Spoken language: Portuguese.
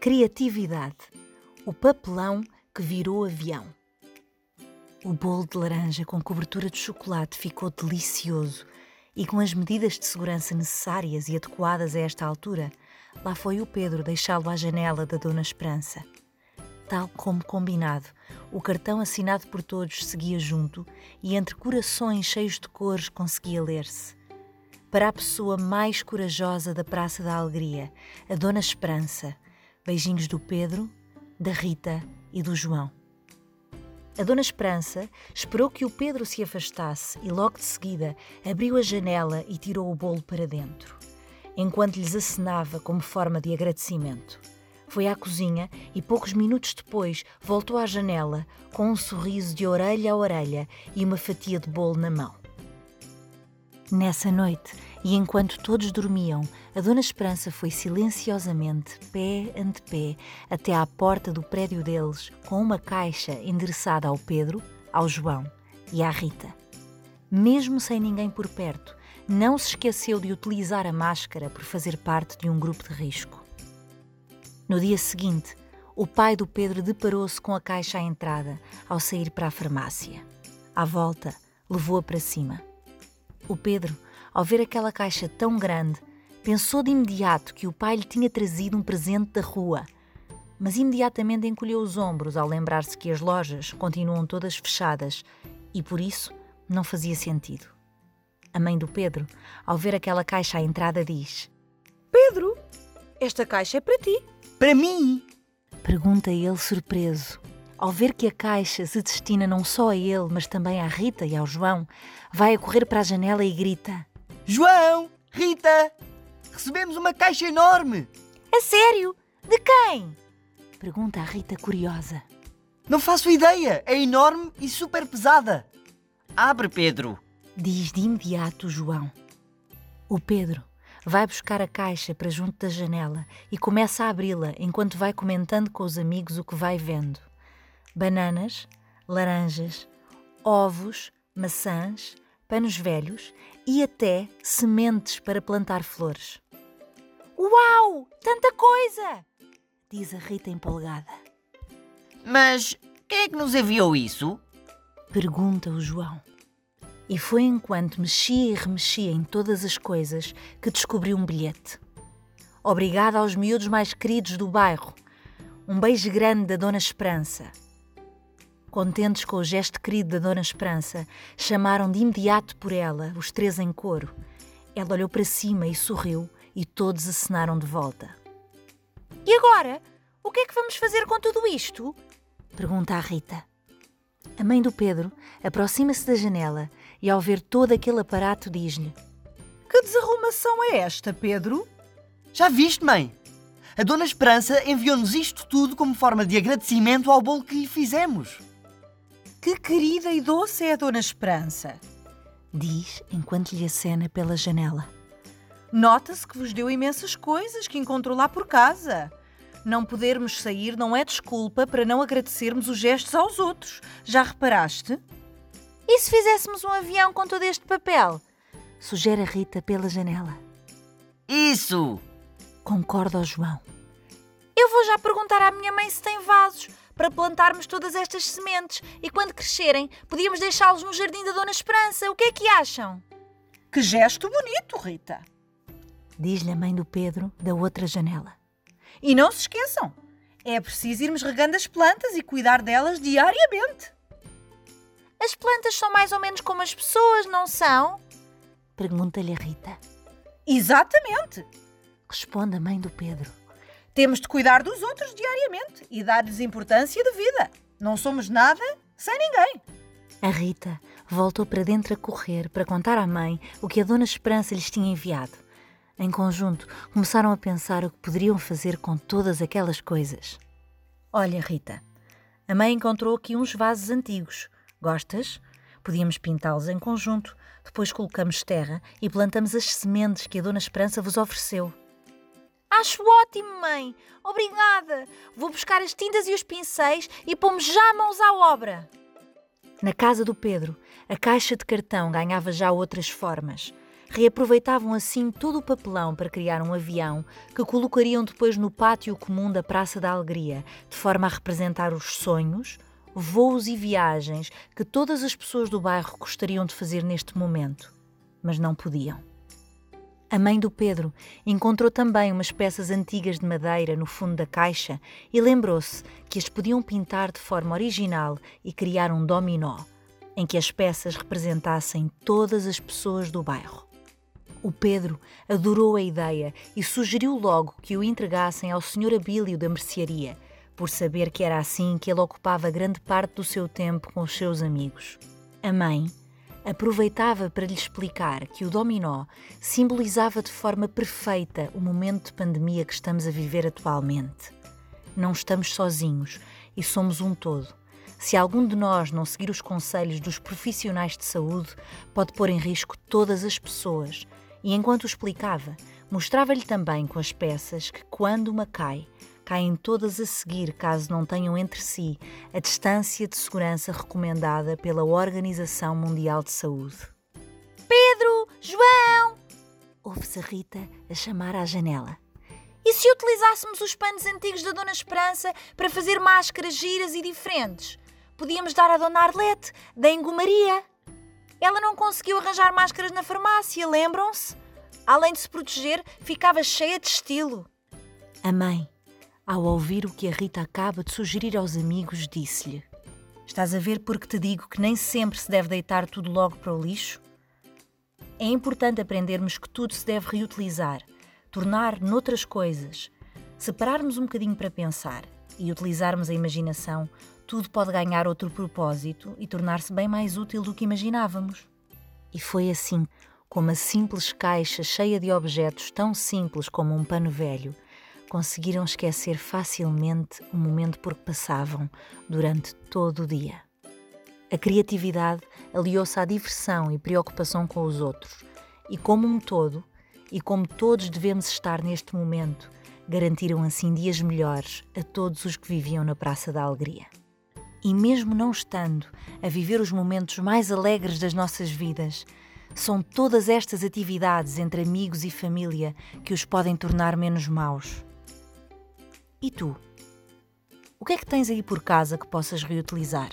Criatividade. O papelão que virou avião. O bolo de laranja com cobertura de chocolate ficou delicioso e com as medidas de segurança necessárias e adequadas a esta altura, lá foi o Pedro deixá-lo à janela da Dona Esperança. Tal como combinado, o cartão assinado por todos seguia junto e entre corações cheios de cores conseguia ler-se. Para a pessoa mais corajosa da Praça da Alegria, a Dona Esperança, beijinhos do Pedro, da Rita e do João. A Dona Esperança esperou que o Pedro se afastasse e logo de seguida abriu a janela e tirou o bolo para dentro, enquanto lhes acenava como forma de agradecimento. Foi à cozinha e poucos minutos depois voltou à janela com um sorriso de orelha a orelha e uma fatia de bolo na mão. Nessa noite, e enquanto todos dormiam, a Dona Esperança foi silenciosamente, pé ante pé, até à porta do prédio deles, com uma caixa endereçada ao Pedro, ao João e à Rita. Mesmo sem ninguém por perto, não se esqueceu de utilizar a máscara por fazer parte de um grupo de risco. No dia seguinte, o pai do Pedro deparou-se com a caixa à entrada ao sair para a farmácia. À volta, levou-a para cima. O Pedro, ao ver aquela caixa tão grande, pensou de imediato que o pai lhe tinha trazido um presente da rua, mas imediatamente encolheu os ombros ao lembrar-se que as lojas continuam todas fechadas e por isso não fazia sentido. A mãe do Pedro, ao ver aquela caixa à entrada, diz: Pedro, esta caixa é para ti. Para mim? Pergunta ele surpreso. Ao ver que a caixa se destina não só a ele, mas também à Rita e ao João, vai a correr para a janela e grita: João! Rita! Recebemos uma caixa enorme! A sério? De quem? Pergunta a Rita curiosa. Não faço ideia! É enorme e super pesada! Abre, Pedro! Diz de imediato João. O Pedro vai buscar a caixa para junto da janela e começa a abri-la enquanto vai comentando com os amigos o que vai vendo: bananas, laranjas, ovos, maçãs, panos velhos e até sementes para plantar flores. Uau! Tanta coisa! diz a Rita empolgada. Mas quem é que nos enviou isso? Pergunta o João. E foi enquanto mexia e remexia em todas as coisas que descobriu um bilhete. Obrigada aos miúdos mais queridos do bairro. Um beijo grande da Dona Esperança. Contentes com o gesto querido da Dona Esperança, chamaram de imediato por ela, os três em coro. Ela olhou para cima e sorriu, e todos acenaram de volta. E agora? O que é que vamos fazer com tudo isto? Pergunta a Rita. A mãe do Pedro aproxima-se da janela e, ao ver todo aquele aparato, diz-lhe: Que desarrumação é esta, Pedro? Já viste, mãe? A Dona Esperança enviou-nos isto tudo como forma de agradecimento ao bolo que lhe fizemos. Que querida e doce é a Dona Esperança! Diz enquanto lhe acena pela janela. Nota-se que vos deu imensas coisas que encontrou lá por casa. Não podermos sair não é desculpa para não agradecermos os gestos aos outros. Já reparaste? E se fizéssemos um avião com todo este papel? Sugere a Rita pela janela. Isso! Concorda o João. Eu vou já perguntar à minha mãe se tem vasos para plantarmos todas estas sementes e quando crescerem podíamos deixá-los no jardim da Dona Esperança. O que é que acham? Que gesto bonito, Rita! Diz-lhe a mãe do Pedro da outra janela. E não se esqueçam, é preciso irmos regando as plantas e cuidar delas diariamente. As plantas são mais ou menos como as pessoas, não são? Pergunta-lhe a Rita. Exatamente! Responde a mãe do Pedro. Temos de cuidar dos outros diariamente e dar-lhes importância de vida. Não somos nada sem ninguém. A Rita voltou para dentro a correr para contar à mãe o que a Dona Esperança lhes tinha enviado. Em conjunto, começaram a pensar o que poderiam fazer com todas aquelas coisas. Olha, Rita, a mãe encontrou aqui uns vasos antigos. Gostas? Podíamos pintá-los em conjunto. Depois colocamos terra e plantamos as sementes que a Dona Esperança vos ofereceu. Acho ótimo, mãe. Obrigada. Vou buscar as tintas e os pincéis e pomos já mãos à obra. Na casa do Pedro, a caixa de cartão ganhava já outras formas. reaproveitavam assim todo o papelão para criar um avião que colocariam depois no pátio comum da Praça da Alegria, de forma a representar os sonhos, voos e viagens que todas as pessoas do bairro gostariam de fazer neste momento, mas não podiam. A mãe do Pedro encontrou também umas peças antigas de madeira no fundo da caixa e lembrou-se que as podiam pintar de forma original e criar um dominó, em que as peças representassem todas as pessoas do bairro. O Pedro adorou a ideia e sugeriu logo que o entregassem ao Sr. Abílio da mercearia, por saber que era assim que ele ocupava grande parte do seu tempo com os seus amigos. A mãe aproveitava para lhe explicar que o dominó simbolizava de forma perfeita o momento de pandemia que estamos a viver atualmente. Não estamos sozinhos e somos um todo. Se algum de nós não seguir os conselhos dos profissionais de saúde, pode pôr em risco todas as pessoas. E enquanto explicava, mostrava-lhe também com as peças que, quando uma cai, caem todas a seguir caso não tenham entre si a distância de segurança recomendada pela Organização Mundial de Saúde. Pedro! João! Ouve-se a Rita a chamar à janela. E se utilizássemos os panos antigos da Dona Esperança para fazer máscaras giras e diferentes? Podíamos dar à Dona Arlete, da engomaria. Ela não conseguiu arranjar máscaras na farmácia, lembram-se? Além de se proteger, ficava cheia de estilo. A mãe ao ouvir o que a Rita acaba de sugerir aos amigos, disse-lhe: Estás a ver porque te digo que nem sempre se deve deitar tudo logo para o lixo? É importante aprendermos que tudo se deve reutilizar, tornar noutras coisas. Separarmos um bocadinho para pensar e utilizarmos a imaginação, tudo pode ganhar outro propósito e tornar-se bem mais útil do que imaginávamos. E foi assim, com uma simples caixa cheia de objetos tão simples como um pano velho, conseguiram esquecer facilmente o momento por que passavam durante todo o dia. A criatividade aliou-se à diversão e preocupação com os outros, e como um todo, e como todos devemos estar neste momento, garantiram assim dias melhores a todos os que viviam na Praça da Alegria. E mesmo não estando a viver os momentos mais alegres das nossas vidas, são todas estas atividades entre amigos e família que os podem tornar menos maus e tu? O que é que tens aí por casa que possas reutilizar?